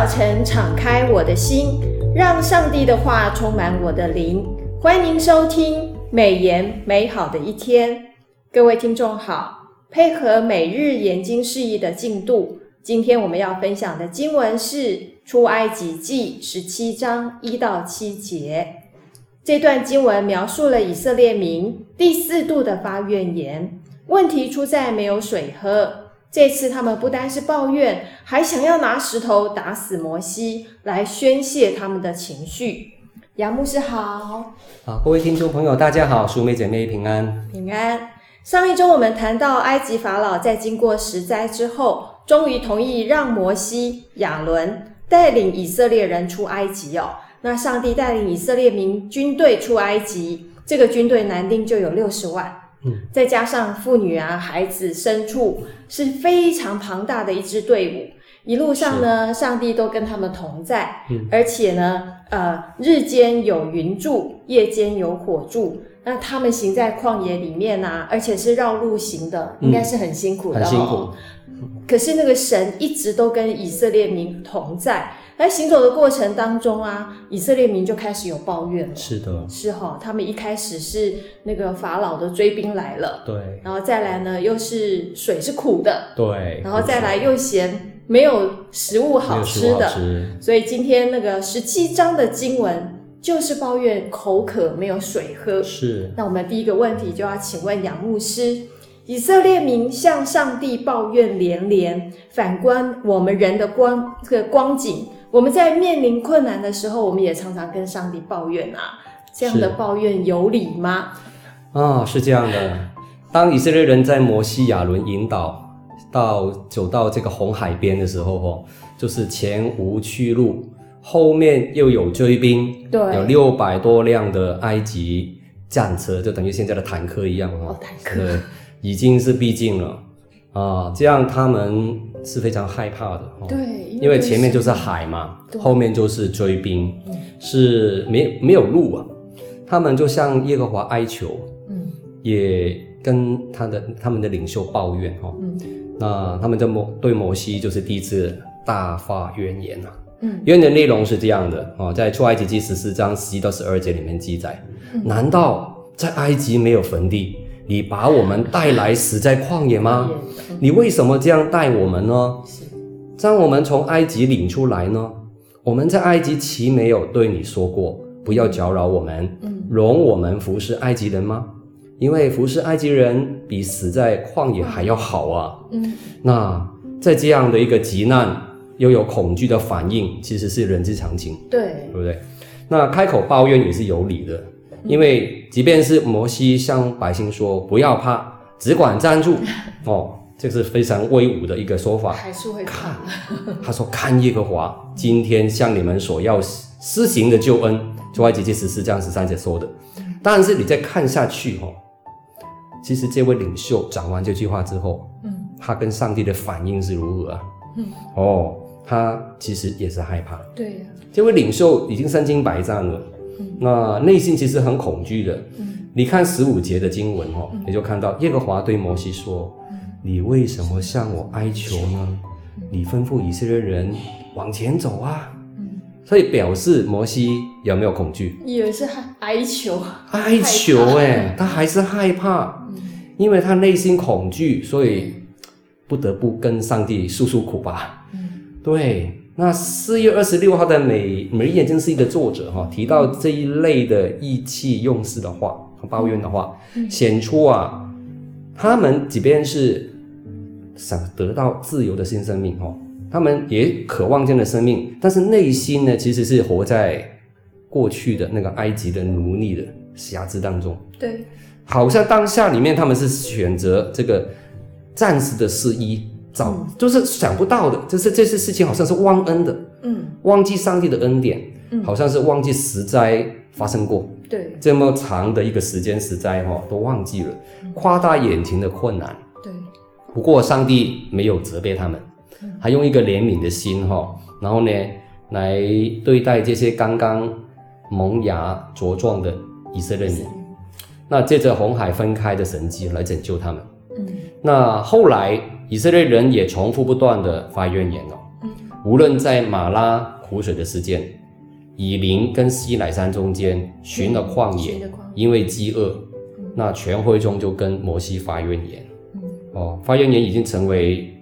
早晨敞开我的心，让上帝的话充满我的灵。欢迎收听美言美好的一天，各位听众好。配合每日研经释义的进度，今天我们要分享的经文是出埃及记十七章一到七节。这段经文描述了以色列民第四度的发怨言，问题出在没有水喝。这次他们不单是抱怨，还想要拿石头打死摩西，来宣泄他们的情绪。杨牧师好，好，各位听众朋友，大家好，淑妹姐妹平安，平安。上一周我们谈到，埃及法老在经过十灾之后，终于同意让摩西、亚伦带领以色列人出埃及哦。那上帝带领以色列民军队出埃及，这个军队男丁就有六十万。嗯，再加上妇女啊、孩子、牲畜，是非常庞大的一支队伍。一路上呢，上帝都跟他们同在，嗯，而且呢，呃，日间有云柱，夜间有火柱。那他们行在旷野里面啊，而且是绕路行的，应该是很辛苦的，哦，很辛苦。可是那个神一直都跟以色列民同在。在行走的过程当中啊，以色列民就开始有抱怨了。是的，是哈、哦。他们一开始是那个法老的追兵来了，对。然后再来呢，又是水是苦的，对。然后再来又嫌没有食物好吃的，吃所以今天那个十七章的经文就是抱怨口渴没有水喝。是。那我们第一个问题就要请问杨牧师。以色列民向上帝抱怨连连，反观我们人的光这个光景，我们在面临困难的时候，我们也常常跟上帝抱怨啊。这样的抱怨有理吗？啊、哦，是这样的。当以色列人在摩西亚伦引导到走到这个红海边的时候，哦，就是前无去路，后面又有追兵，对，有六百多辆的埃及战车，就等于现在的坦克一样，哦，坦克。已经是逼近了啊，这样他们是非常害怕的。对，因为前面就是海嘛，后面就是追兵，是没没有路啊。他们就向耶和华哀求，嗯，也跟他的他们的领袖抱怨哈，嗯，那他们的摩对摩西就是第一次大发怨言啊，嗯，怨的内容是这样的啊，在出埃及记十四章十一到十二节里面记载，难道在埃及没有坟地？你把我们带来死在旷野吗？你为什么这样带我们呢？将我们从埃及领出来呢？我们在埃及岂没有对你说过，不要搅扰我们，容我们服侍埃及人吗？因为服侍埃及人比死在旷野还要好啊。嗯那在这样的一个急难，又有恐惧的反应，其实是人之常情，对，对不对？那开口抱怨也是有理的。因为即便是摩西向百姓说不要怕，只管站住，哦，这是非常威武的一个说法。还是会看，他说看耶和华今天向你们所要施行的救恩，出埃及记十四章十三节说的。但是你再看下去，哦，其实这位领袖讲完这句话之后，嗯，他跟上帝的反应是如何啊？嗯，哦，他其实也是害怕。对呀，这位领袖已经身经百战了。那内心其实很恐惧的。嗯，你看十五节的经文哦，你就看到耶和华对摩西说：“你为什么向我哀求呢？你吩咐以色列人往前走啊。”嗯，所以表示摩西有没有恐惧？以为是哀求，哀求哎，他还是害怕，因为他内心恐惧，所以不得不跟上帝诉诉苦吧。嗯，对。那四月二十六号的美美日研经释义的作者哈提到这一类的意气用事的话和抱怨的话，显出啊，他们即便是想得到自由的新生命哦，他们也渴望这样的生命，但是内心呢其实是活在过去的那个埃及的奴隶的辖制当中。对，好像当下里面他们是选择这个暂时的失意。早、嗯、就是想不到的，就是这些事情好像是忘恩的，嗯，忘记上帝的恩典，嗯，好像是忘记十灾发生过，对，这么长的一个时间十灾哈都忘记了，夸大眼前的困难，对。不过上帝没有责备他们，还用一个怜悯的心哈，然后呢来对待这些刚刚萌芽茁壮的以色列人，那借着红海分开的神迹来拯救他们，嗯，那后来。以色列人也重复不断的发怨言哦，无论在马拉苦水的事件，以琳跟西乃山中间寻了旷野，因为饥饿，那全会众就跟摩西发怨言。哦，发怨言已经成为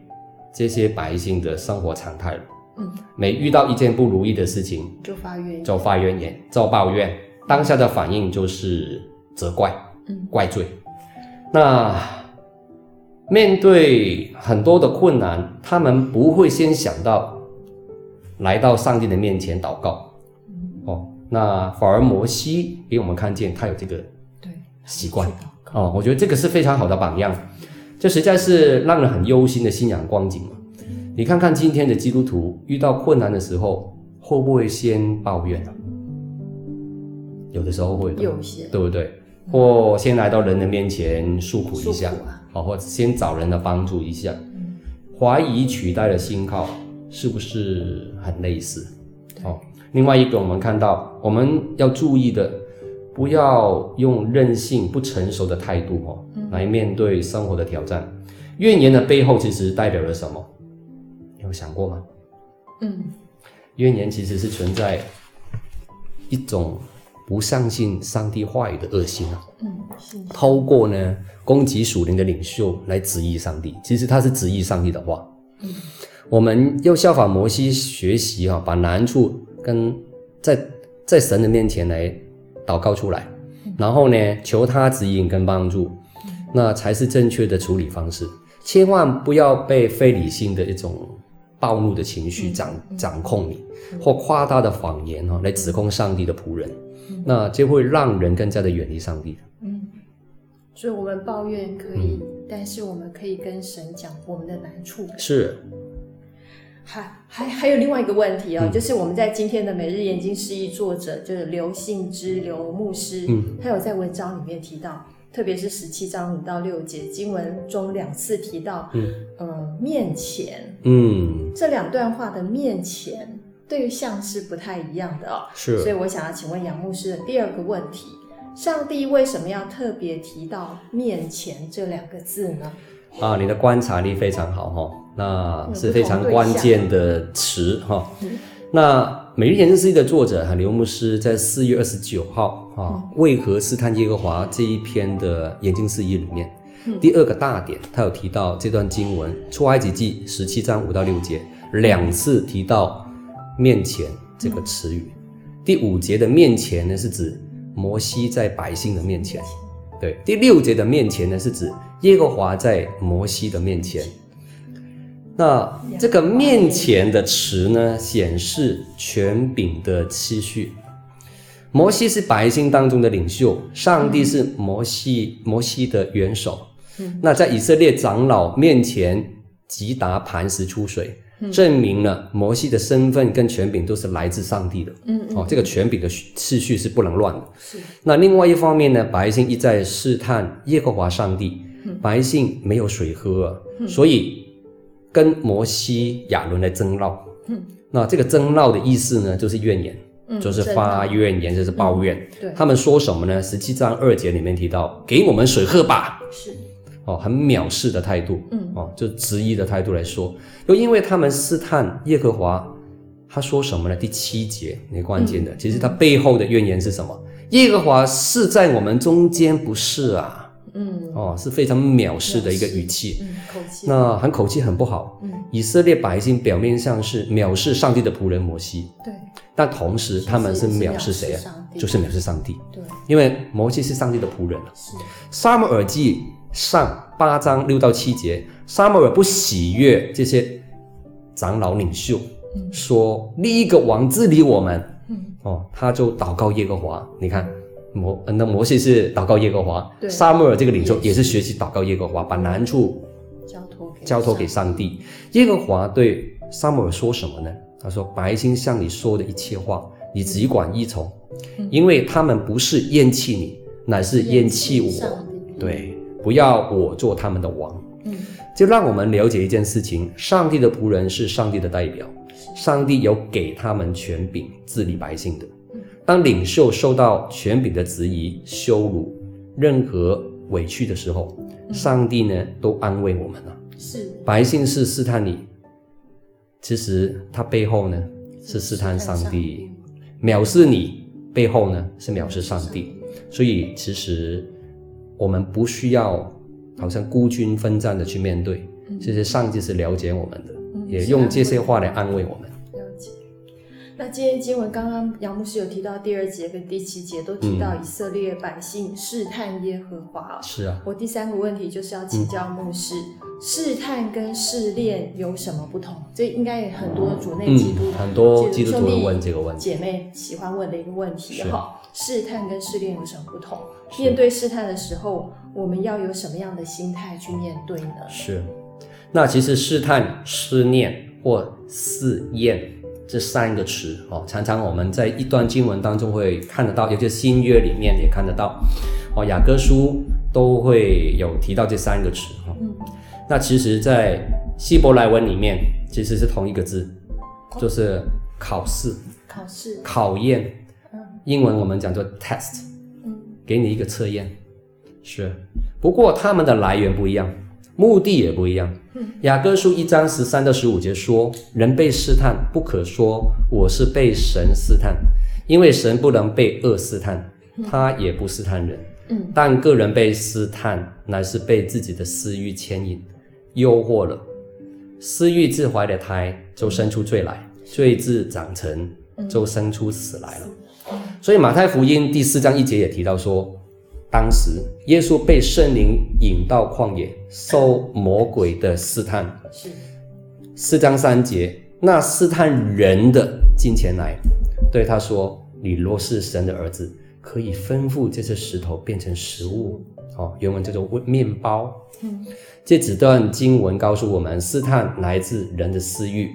这些百姓的生活常态了。嗯，每遇到一件不如意的事情，就发怨言，就发怨言，就抱怨，当下的反应就是责怪，嗯，怪罪。那面对很多的困难，他们不会先想到来到上帝的面前祷告。哦，那反而摩西给我们看见他有这个对习惯。哦，我觉得这个是非常好的榜样，这实在是让人很忧心的信仰光景。你看看今天的基督徒遇到困难的时候，会不会先抱怨呢？有的时候会，有些，对不对？或先来到人的面前诉苦一下，或者先找人的帮助一下。嗯、怀疑取代了信号，是不是很类似？哦，另外一个，我们看到我们要注意的，不要用任性、不成熟的态度哦，来面对生活的挑战。怨言的背后，其实代表了什么？有想过吗？嗯，怨言其实是存在一种不相信上帝话语的恶心啊。嗯，是。透过呢攻击属灵的领袖来质疑上帝，其实他是质疑上帝的话。嗯，我们要效法摩西学习哈，把难处跟在在神的面前来祷告出来，然后呢求他指引跟帮助，那才是正确的处理方式。千万不要被非理性的一种。暴怒的情绪掌掌控你，或夸大的谎言哈，来指控上帝的仆人，那就会让人更加的远离上帝。嗯，所以我们抱怨可以，但是我们可以跟神讲我们的难处。是。还还还有另外一个问题哦，就是我们在今天的每日研经释义作者就是刘信之刘牧师，嗯，他有在文章里面提到。特别是十七章五到六节经文中两次提到，嗯，呃，面前，嗯，这两段话的面前对象是不太一样的哦，是，所以我想要请问杨牧师的第二个问题：上帝为什么要特别提到面前这两个字呢？啊，你的观察力非常好哈，那是非常关键的词哈。那每日研经释义的作者哈刘牧师在四月二十九号啊，为何试探耶和华这一篇的研经释义里面，嗯、第二个大点，他有提到这段经文出埃及记十七章五到六节两次提到面前这个词语，嗯、第五节的面前呢是指摩西在百姓的面前，对，第六节的面前呢是指耶和华在摩西的面前。那这个面前的词呢，显示权柄的次序。摩西是百姓当中的领袖，上帝是摩西摩西的元首。那在以色列长老面前击打磐石出水，证明了摩西的身份跟权柄都是来自上帝的。嗯哦，这个权柄的次序是不能乱的。是。那另外一方面呢，百姓一再试探耶和华上帝，百姓没有水喝，所以。跟摩西、亚伦来争闹，嗯，那这个争闹的意思呢，就是怨言，嗯，就是发怨言，就是抱怨。嗯、对，他们说什么呢？十七章二节里面提到，给我们水喝吧。是，哦，很藐视的态度，嗯，哦，就质疑的态度来说，又因为他们试探耶和华，他说什么呢？第七节，那关键的，嗯、其实他背后的怨言是什么？耶和华是在我们中间，不是啊？嗯，哦，是非常藐视的一个语气，嗯，口气，那很口气很不好。嗯，以色列百姓表面上是藐视上帝的仆人摩西，对，但同时他们是藐视谁啊？就是藐视上帝，对，因为摩西是上帝的仆人。是，撒母耳记上八章六到七节，撒母耳不喜悦这些长老领袖，说立一个王治理我们，嗯，哦，他就祷告耶和华，你看。摩那摩西是祷告耶和华，撒母耳这个领袖也是学习祷告耶和华，把难处交托给交托给上帝。耶和华对撒母耳说什么呢？他说：“百姓向你说的一切话，你只管依从，因为他们不是厌弃你，乃是厌弃我。对，不要我做他们的王。”嗯，就让我们了解一件事情：上帝的仆人是上帝的代表，上帝有给他们权柄治理百姓的。当领袖受到权柄的质疑、羞辱、任何委屈的时候，上帝呢都安慰我们了。是。百姓是试探你，其实他背后呢是试探上帝，藐视你背后呢是藐视上帝，所以其实我们不需要好像孤军奋战的去面对，其实上帝是了解我们的，也用这些话来安慰我们。那今天经文刚刚杨牧师有提到第二节跟第七节都提到以色列百姓试探耶和华。是啊。我第三个问题就是要请教牧师，试探跟试炼有什么不同？这应该也很多主内基督很多基督徒问这个问题，姐妹喜欢问的一个问题哈。试探跟试炼有什么不同？面对试探的时候，我们要有什么样的心态去面对呢？是。那其实试探、试炼或试验。这三个词哦，常常我们在一段经文当中会看得到，尤其是新约里面也看得到，哦，雅各书都会有提到这三个词哈。嗯。那其实，在希伯来文里面其实是同一个字，就是考试、考试、考验。嗯。英文我们讲做 test。嗯。给你一个测验，是。不过他们的来源不一样。目的也不一样。雅各书一章十三到十五节说：“人被试探，不可说我是被神试探，因为神不能被恶试探，他也不试探人。但个人被试探，乃是被自己的私欲牵引、诱惑了。私欲自怀的胎，就生出罪来；罪自长成，就生出死来了。所以马太福音第四章一节也提到说。”当时，耶稣被圣灵引到旷野，受魔鬼的试探。是四章三节，那试探人的近前来，对他说：“你若是神的儿子，可以吩咐这些石头变成食物。”哦，原文叫做面包。嗯，这几段经文告诉我们，试探来自人的私欲，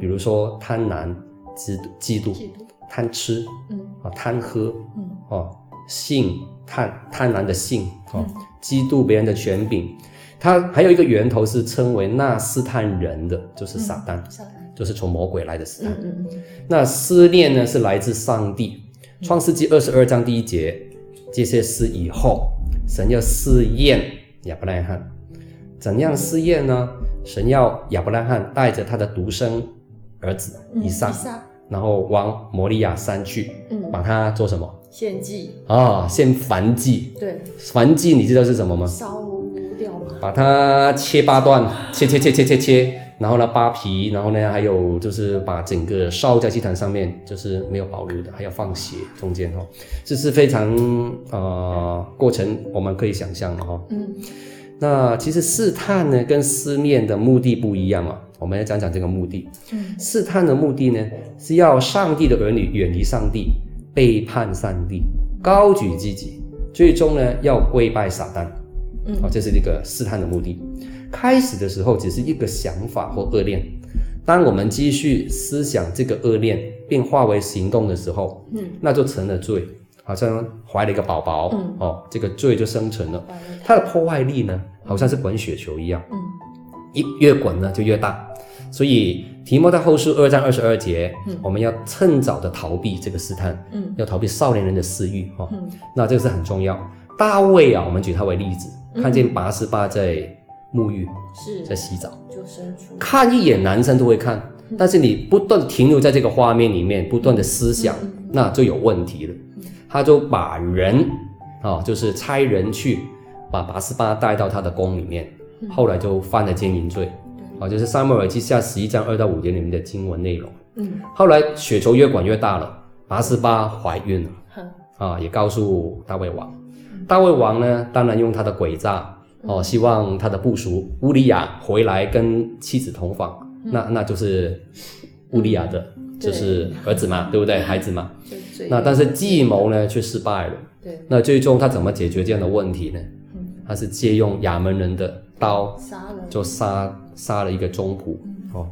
比如说贪婪、嫉嫉妒、贪吃，嗯，啊，贪喝，嗯，哦。性贪贪婪的性哦，嫉妒别人的权柄，他还有一个源头是称为那试探人的，就是撒旦，嗯、就是从魔鬼来的试探。嗯嗯嗯、那思念呢是来自上帝，《创世纪》二十二章第一节，这些事以后，神要试验亚伯拉罕，怎样试验呢？神要亚伯拉罕带着他的独生儿子以撒，嗯、然后往摩利亚山去，嗯、把他做什么？献祭啊，献燔祭。对，燔祭你知道是什么吗？烧掉吗？把它切八段，切切切切切切，然后呢扒皮，然后呢还有就是把整个烧在祭坛上面，就是没有保留的，还要放血中间哈，这是非常呃过程，我们可以想象的哈。嗯，那其实试探呢跟思念的目的不一样啊，我们要讲讲这个目的。嗯，试探的目的呢是要上帝的儿女远离上帝。背叛上帝，高举自己，最终呢要跪拜撒旦，嗯，好，这是一个试探的目的。开始的时候只是一个想法或恶念，当我们继续思想这个恶念，并化为行动的时候，嗯，那就成了罪，好像怀了一个宝宝，嗯，哦，这个罪就生成了。它的破坏力呢，好像是滚雪球一样，嗯，一越滚呢就越大。所以提摩太后书二章二十二节，嗯、我们要趁早的逃避这个试探，嗯，要逃避少年人的私欲，哈、嗯，那这个是很重要。大卫啊，我们举他为例子，嗯、看见拔示巴在沐浴，是。在洗澡，就伸出。看一眼，男生都会看，嗯、但是你不断停留在这个画面里面，不断的思想，嗯、那就有问题了。嗯、他就把人啊，就是差人去把拔示巴带到他的宫里面，嗯、后来就犯了奸淫罪。啊，就是撒母耳记下十一章二到五节里面的经文内容。嗯，后来雪球越滚越大了，拔示巴怀孕了。嗯、啊，也告诉大卫王。嗯、大卫王呢，当然用他的诡诈，哦、啊，希望他的部属乌利亚回来跟妻子同房。嗯、那那就是乌利亚的，嗯、就是儿子嘛，对，不对？孩子嘛。那但是计谋呢却失败了。对。那最终他怎么解决这样的问题呢？嗯、他是借用亚扪人的刀，杀，就杀。杀了一个宗仆，哦，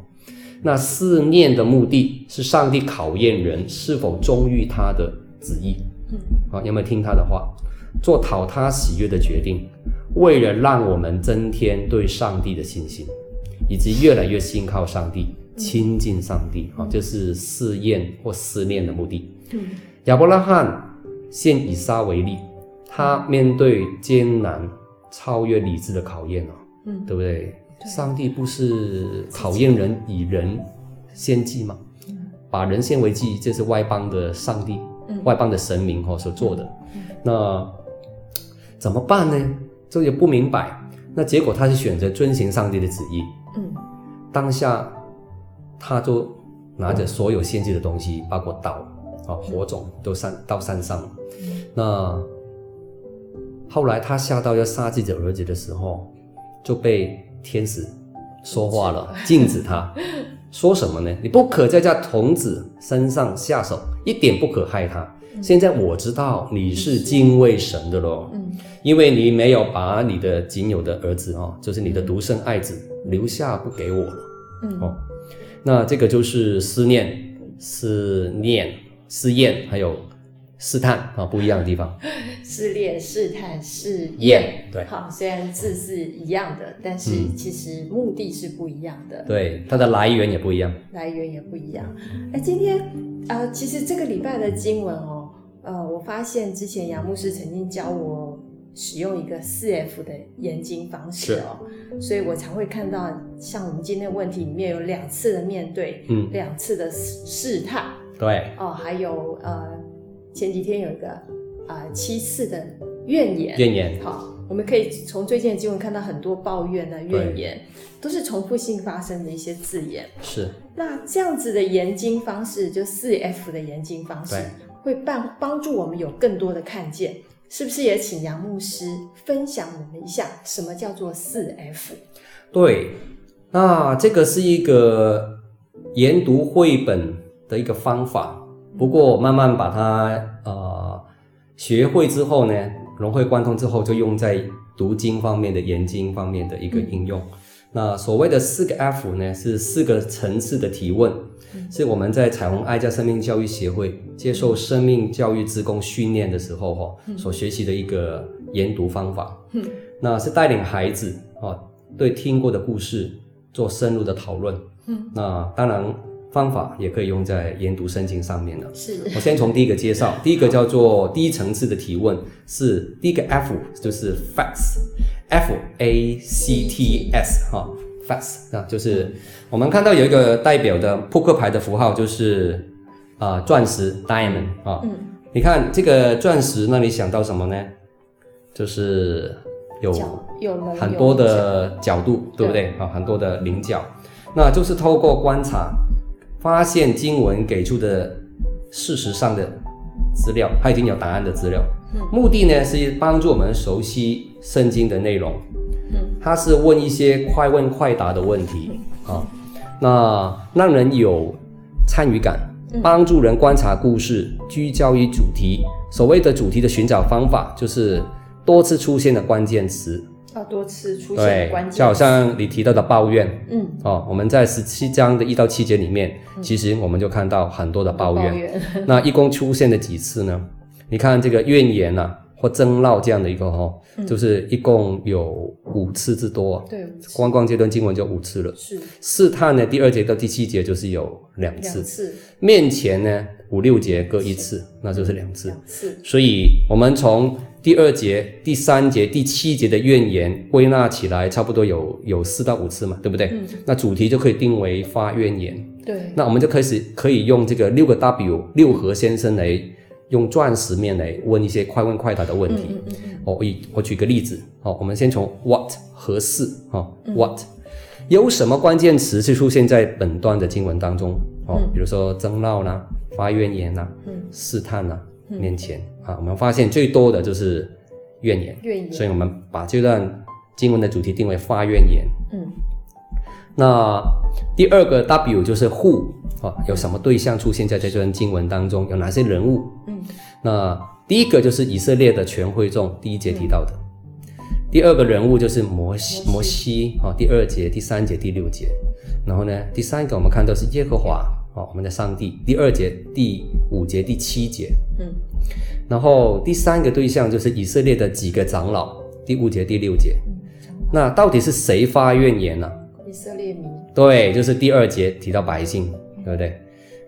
那试炼的目的是上帝考验人是否忠于他的旨意，嗯，好，有没有听他的话，做讨他喜悦的决定，为了让我们增添对上帝的信心，以及越来越信靠上帝，亲近上帝，啊，这是试验或思念的目的。嗯，亚伯拉罕现以撒为例，他面对艰难、超越理智的考验哦，嗯，对不对？上帝不是考验人以人献祭吗，把人献为祭，这是外邦的上帝，嗯、外邦的神明哈所做的。嗯、那怎么办呢？这也不明白。那结果他是选择遵行上帝的旨意。嗯，当下他就拿着所有献祭的东西，包括刀啊、火种，都上到山上。嗯、那后来他下到要杀自己的儿子的时候，就被天使说话了，禁止他。说什么呢？你不可在这童子身上下手，一点不可害他。现在我知道你是敬畏神的咯，嗯，因为你没有把你的仅有的儿子哦，就是你的独生爱子留下不给我了，嗯。哦，那这个就是思念、思念、思念，还有试探啊，不一样的地方。试炼、试探、试验对，好，虽然字是一样的，但是其实目的是不一样的。嗯、对，它的来源也不一样，来源也不一样。哎，今天啊、呃，其实这个礼拜的经文哦。呃，我发现之前杨牧师曾经教我使用一个四 F 的研经方式哦，所以我才会看到像我们今天的问题里面有两次的面对，嗯，两次的试探，对，哦，还有呃前几天有一个啊、呃、七次的怨言，怨言，好，我们可以从最近的经文看到很多抱怨的怨言，都是重复性发生的一些字眼，是。那这样子的研经方式，就四 F 的研经方式。会帮帮助我们有更多的看见，是不是也请杨牧师分享我们一下什么叫做四 F？对，那这个是一个研读绘本的一个方法，不过慢慢把它呃学会之后呢，融会贯通之后，就用在读经方面的研经方面的一个应用。嗯、那所谓的四个 F 呢，是四个层次的提问。是我们在彩虹爱家生命教育协会接受生命教育职工训练的时候哈，所学习的一个研读方法。嗯，那是带领孩子啊，对听过的故事做深入的讨论。嗯，那当然方法也可以用在研读圣经上面了。是，我先从第一个介绍，第一个叫做第一层次的提问，是第一个 F 就是 Facts，F A C T S 哈。Facts 啊，就是我们看到有一个代表的扑克牌的符号，就是啊钻石 Diamond 啊。嗯。你看这个钻石，那你想到什么呢？就是有很多的角度，对不对啊？很多的棱角，那就是透过观察，发现经文给出的事实上的资料，它已经有答案的资料。嗯。目的呢是帮助我们熟悉圣经的内容。它是问一些快问快答的问题啊，那让人有参与感，帮助人观察故事，聚焦于主题。所谓的主题的寻找方法，就是多次出现的关键词。啊，多次出现的关键词，就好像你提到的抱怨，嗯，哦，我们在十七章的一到七节里面，其实我们就看到很多的抱怨。抱怨那一共出现了几次呢？你看这个怨言呐、啊。或争闹这样的一个哈，嗯、就是一共有五次之多。对，光光这段经文就五次了。是试探呢，第二节到第七节就是有两次。两次。面前呢，五六节各一次，那就是两次。两次。所以我们从第二节、第三节、第七节的怨言归纳起来，差不多有有四到五次嘛，对不对？嗯。那主题就可以定为发怨言。对。那我们就开始可以用这个六个 W 六和先生来。用钻石面来问一些快问快答的问题。嗯嗯嗯、我以我举个例子，好，我们先从 what 和是哈，what 有什么关键词是出现在本段的经文当中？哦，比如说争闹啦、发怨言呐、试探呐、面前啊，我们发现最多的就是怨言。怨言。所以我们把这段经文的主题定为发怨言。嗯。那第二个 W 就是 Who 啊，有什么对象出现在这段经文当中？有哪些人物？嗯，那第一个就是以色列的全会众，第一节提到的。嗯、第二个人物就是摩西，摩西啊，第二节、第三节、第六节。然后呢，第三个我们看到是耶和华啊，我们的上帝，第二节、第五节、第七节。嗯，然后第三个对象就是以色列的几个长老，第五节、第六节。嗯、那到底是谁发怨言呢、啊？以色列民，对，就是第二节提到百姓，对不对？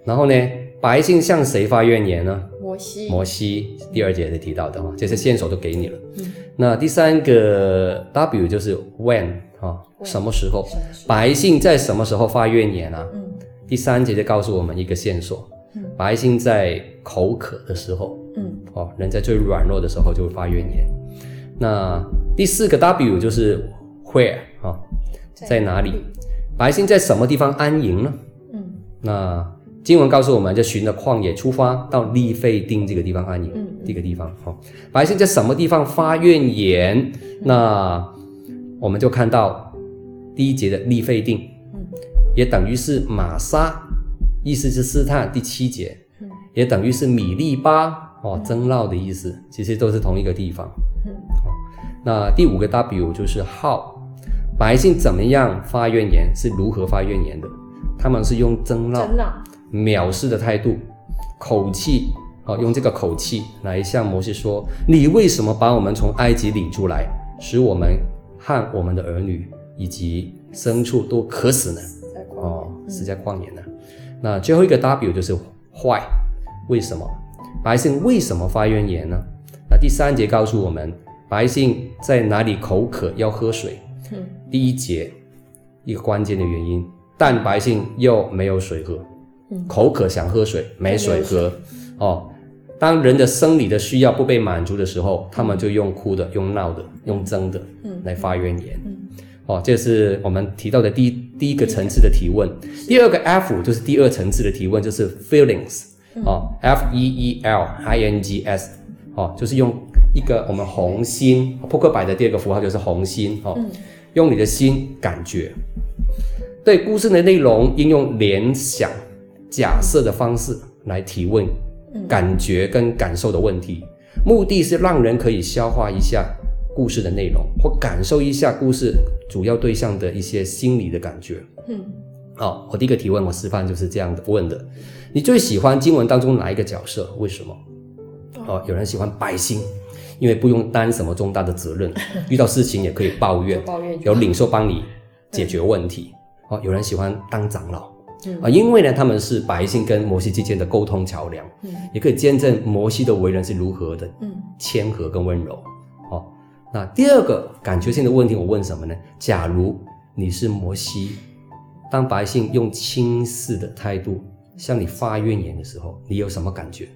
然后呢，百姓向谁发怨言呢？摩西，摩西，第二节是提到的哈，这些线索都给你了。嗯，那第三个 W 就是 When 哈，什么时候？百姓在什么时候发怨言啊？嗯，第三节就告诉我们一个线索，嗯、百姓在口渴的时候，嗯，哦，人在最软弱的时候就会发怨言。那第四个 W 就是 Where 啊、哦，在哪里？百姓在什么地方安营呢？嗯，那经文告诉我们，就循着旷野出发，到利费定这个地方安营。嗯，这个地方，哈、哦，百姓在什么地方发怨言？嗯、那我们就看到第一节的利费定，嗯，也等于是玛莎，意思是试探。第七节，嗯，也等于是米利巴，哦，争闹的意思，其实都是同一个地方。嗯，好，那第五个 W 就是 How。百姓怎么样发怨言？是如何发怨言的？他们是用争闹、藐视的态度、口气，哦，用这个口气来向摩西说：“你为什么把我们从埃及领出来，使我们和我们的儿女以及牲畜都渴死呢？哦，死在旷野呢？”那最后一个 W 就是坏，为什么？百姓为什么发怨言呢？那第三节告诉我们，百姓在哪里口渴要喝水？第一节一个关键的原因，但百姓又没有水喝，口渴想喝水，没水喝。哦，当人的生理的需要不被满足的时候，他们就用哭的、用闹的、用争的来发怨言。哦，这是我们提到的第一第一个层次的提问。第二个 F 就是第二层次的提问，就是 feelings。哦，F E E L I N G S。哦，就是用一个我们红心扑克牌的第二个符号就是红心。哦。用你的心感觉，对故事的内容应用联想、假设的方式来提问感觉跟感受的问题，目的是让人可以消化一下故事的内容，或感受一下故事主要对象的一些心理的感觉。嗯，好，我第一个提问，我示范就是这样的问的：你最喜欢经文当中哪一个角色？为什么？哦，有人喜欢百姓。因为不用担什么重大的责任，遇到事情也可以抱怨，抱怨有领袖帮你解决问题。哦，有人喜欢当长老，嗯、啊，因为呢，他们是百姓跟摩西之间的沟通桥梁，嗯，也可以见证摩西的为人是如何的，嗯，谦和跟温柔。哦，那第二个感觉性的问题，我问什么呢？假如你是摩西，当百姓用轻视的态度向你发怨言的时候，你有什么感觉？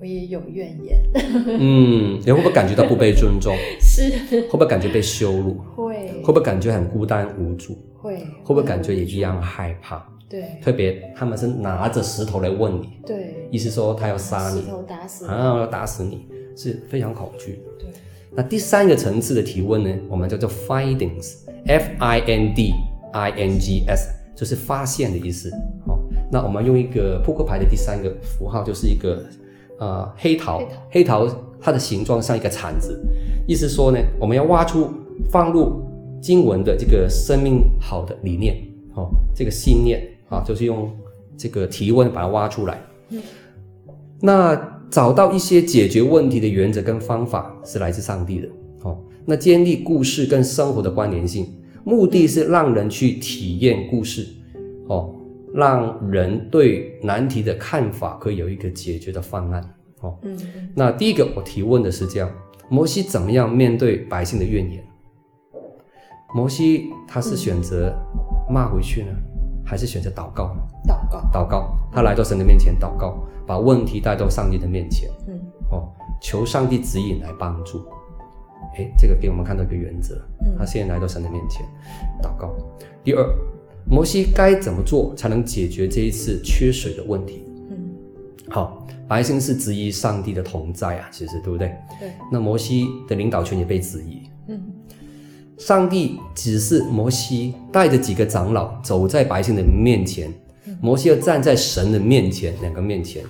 我也有怨言，嗯，你会不会感觉到不被尊重？是，会不会感觉被羞辱？会，会不会感觉很孤单无助？会，会不会感觉也一样害怕？对，特别他们是拿着石头来问你，对，意思说他要杀你，石头打死你，啊，要打死你，是非常恐惧。对，那第三个层次的提问呢，我们叫做 findings，F I N D I N G S，就是发现的意思。好，那我们用一个扑克牌的第三个符号，就是一个。呃，黑桃，黑桃，黑桃它的形状像一个铲子，意思说呢，我们要挖出放入经文的这个生命好的理念，哦，这个信念啊，就是用这个提问把它挖出来。嗯，那找到一些解决问题的原则跟方法是来自上帝的，哦，那建立故事跟生活的关联性，目的是让人去体验故事，哦。让人对难题的看法可以有一个解决的方案。哦，嗯，那第一个我提问的是这样：摩西怎么样面对百姓的怨言？摩西他是选择骂回去呢，还是选择祷告？祷告，祷告。他来到神的面前祷告，把问题带到上帝的面前。嗯，哦，求上帝指引来帮助。诶，这个给我们看到一个原则。他现在来到神的面前祷告。第二。摩西该怎么做才能解决这一次缺水的问题？嗯，好，百姓是质疑上帝的同在啊，其实对不对？对。那摩西的领导权也被质疑。嗯，上帝指示摩西带着几个长老走在百姓的面前，嗯、摩西要站在神的面前，两个面前，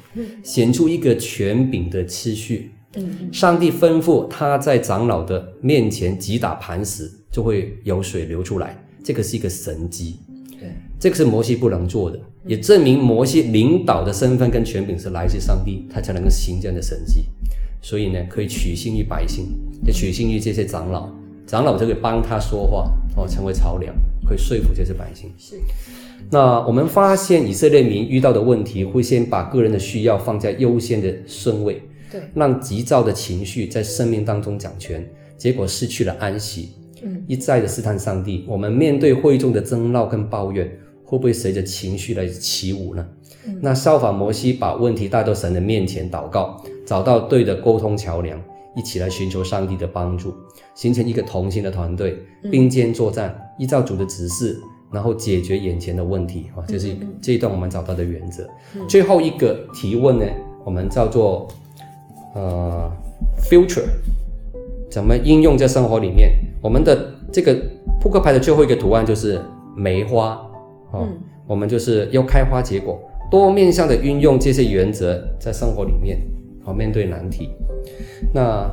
显出一个权柄的次序。嗯，上帝吩咐他在长老的面前击打磐石，就会有水流出来，这个是一个神迹。这个是摩西不能做的，也证明摩西领导的身份跟权柄是来自上帝，他才能够行这样的神迹。所以呢，可以取信于百姓，也取信于这些长老，长老就可以帮他说话哦，成为桥梁，可以说服这些百姓。是。那我们发现以色列民遇到的问题，会先把个人的需要放在优先的顺位，对，让急躁的情绪在生命当中掌权，结果失去了安息。嗯，一再的试探上帝。我们面对会众的争闹跟抱怨。会不会随着情绪来起舞呢？嗯、那效法摩西，把问题带到神的面前祷告，找到对的沟通桥梁，一起来寻求上帝的帮助，形成一个同心的团队，并肩作战，嗯、依照主的指示，然后解决眼前的问题啊！这、就是这一段我们找到的原则。嗯、最后一个提问呢，我们叫做呃，future，怎么应用在生活里面？我们的这个扑克牌的最后一个图案就是梅花哦，嗯、我们就是要开花结果。多面向的运用这些原则在生活里面，好面对难题。那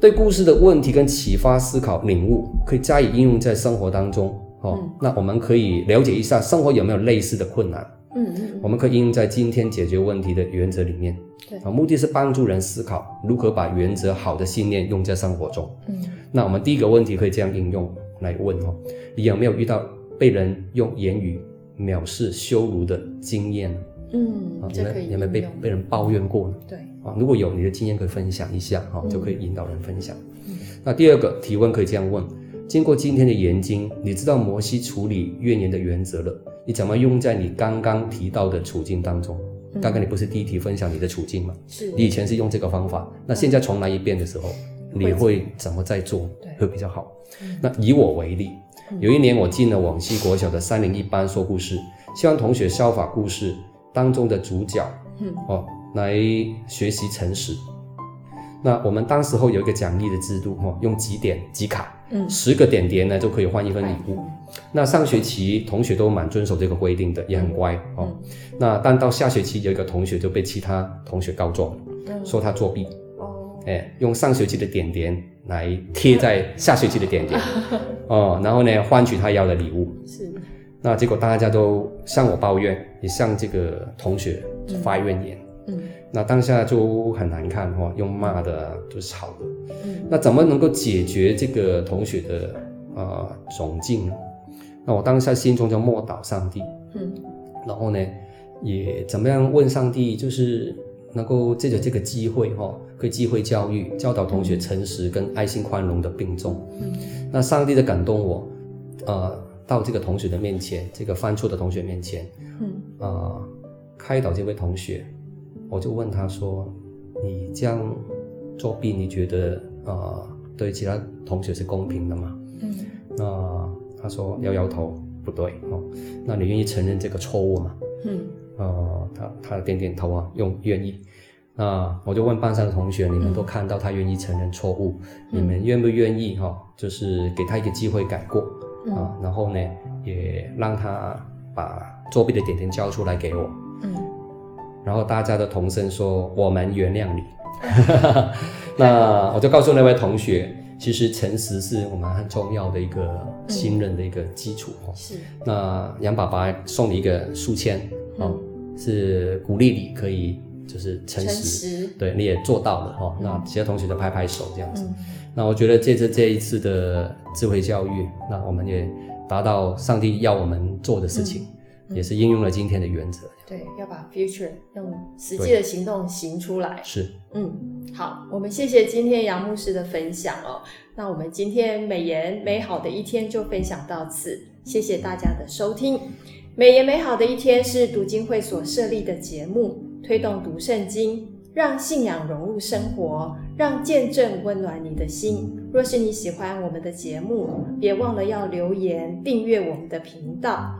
对故事的问题跟启发思考领悟，可以加以应用在生活当中。哦，嗯、那我们可以了解一下生活有没有类似的困难。嗯我们可以应用在今天解决问题的原则里面。对，啊，目的是帮助人思考如何把原则好的信念用在生活中。嗯，那我们第一个问题可以这样应用来问哦，你有没有遇到被人用言语？藐视、羞辱的经验，嗯，你们有没有被被人抱怨过呢？对，啊，如果有你的经验可以分享一下，哈，就可以引导人分享。嗯，那第二个提问可以这样问：经过今天的研经，你知道摩西处理怨言的原则了？你怎么用在你刚刚提到的处境当中？刚刚你不是第一题分享你的处境吗？是，你以前是用这个方法，那现在重来一遍的时候，你会怎么再做？对，会比较好。那以我为例。有一年，我进了往西国小的三零一班说故事，希望同学效法故事当中的主角，嗯，哦，来学习诚实。那我们当时候有一个奖励的制度，哈，用几点集卡，嗯，十个点点呢就可以换一份礼物。嗯、那上学期同学都蛮遵守这个规定的，也很乖，哦。嗯、那但到下学期有一个同学就被其他同学告状，嗯、说他作弊。哎，用上学期的点点来贴在下学期的点点，哦，然后呢，换取他要的礼物。是，那结果大家都向我抱怨，也向这个同学发怨言。嗯，嗯，那当下就很难看哈，用骂的，就是吵的。嗯，那怎么能够解决这个同学的啊窘境呢？那我当下心中就默祷上帝。嗯，然后呢，也怎么样问上帝，就是。能够借着这个机会，哈，可以机会教育、教导同学诚实跟爱心宽容的并重。嗯，那上帝的感动我，呃，到这个同学的面前，这个犯错的同学面前，嗯，呃，开导这位同学，我就问他说：“你这样作弊，你觉得呃，对其他同学是公平的吗？”嗯，那他说摇摇头，不对，哦，那你愿意承认这个错误吗？嗯。呃，他他点点头啊，用愿意。那我就问班上的同学，你们都看到他愿意承认错误，嗯、你们愿不愿意哈、哦？就是给他一个机会改过、嗯、啊，然后呢，也让他把作弊的点点交出来给我。嗯。然后大家的同声说：“我们原谅你。”那我就告诉那位同学，其实诚实是我们很重要的一个信任的一个基础哦。是。那杨爸爸送你一个书签哦。嗯是鼓励你可以就是诚实，诚实对，你也做到了哈。嗯、那其他同学都拍拍手这样子。嗯、那我觉得借着这一次的智慧教育，那我们也达到上帝要我们做的事情，嗯、也是应用了今天的原则。对，要把 future 用实际的行动行出来。是，嗯，好，我们谢谢今天杨牧师的分享哦。那我们今天美言美好的一天就分享到此，谢谢大家的收听。美言美好的一天是读经会所设立的节目，推动读圣经，让信仰融入生活，让见证温暖你的心。若是你喜欢我们的节目，别忘了要留言订阅我们的频道。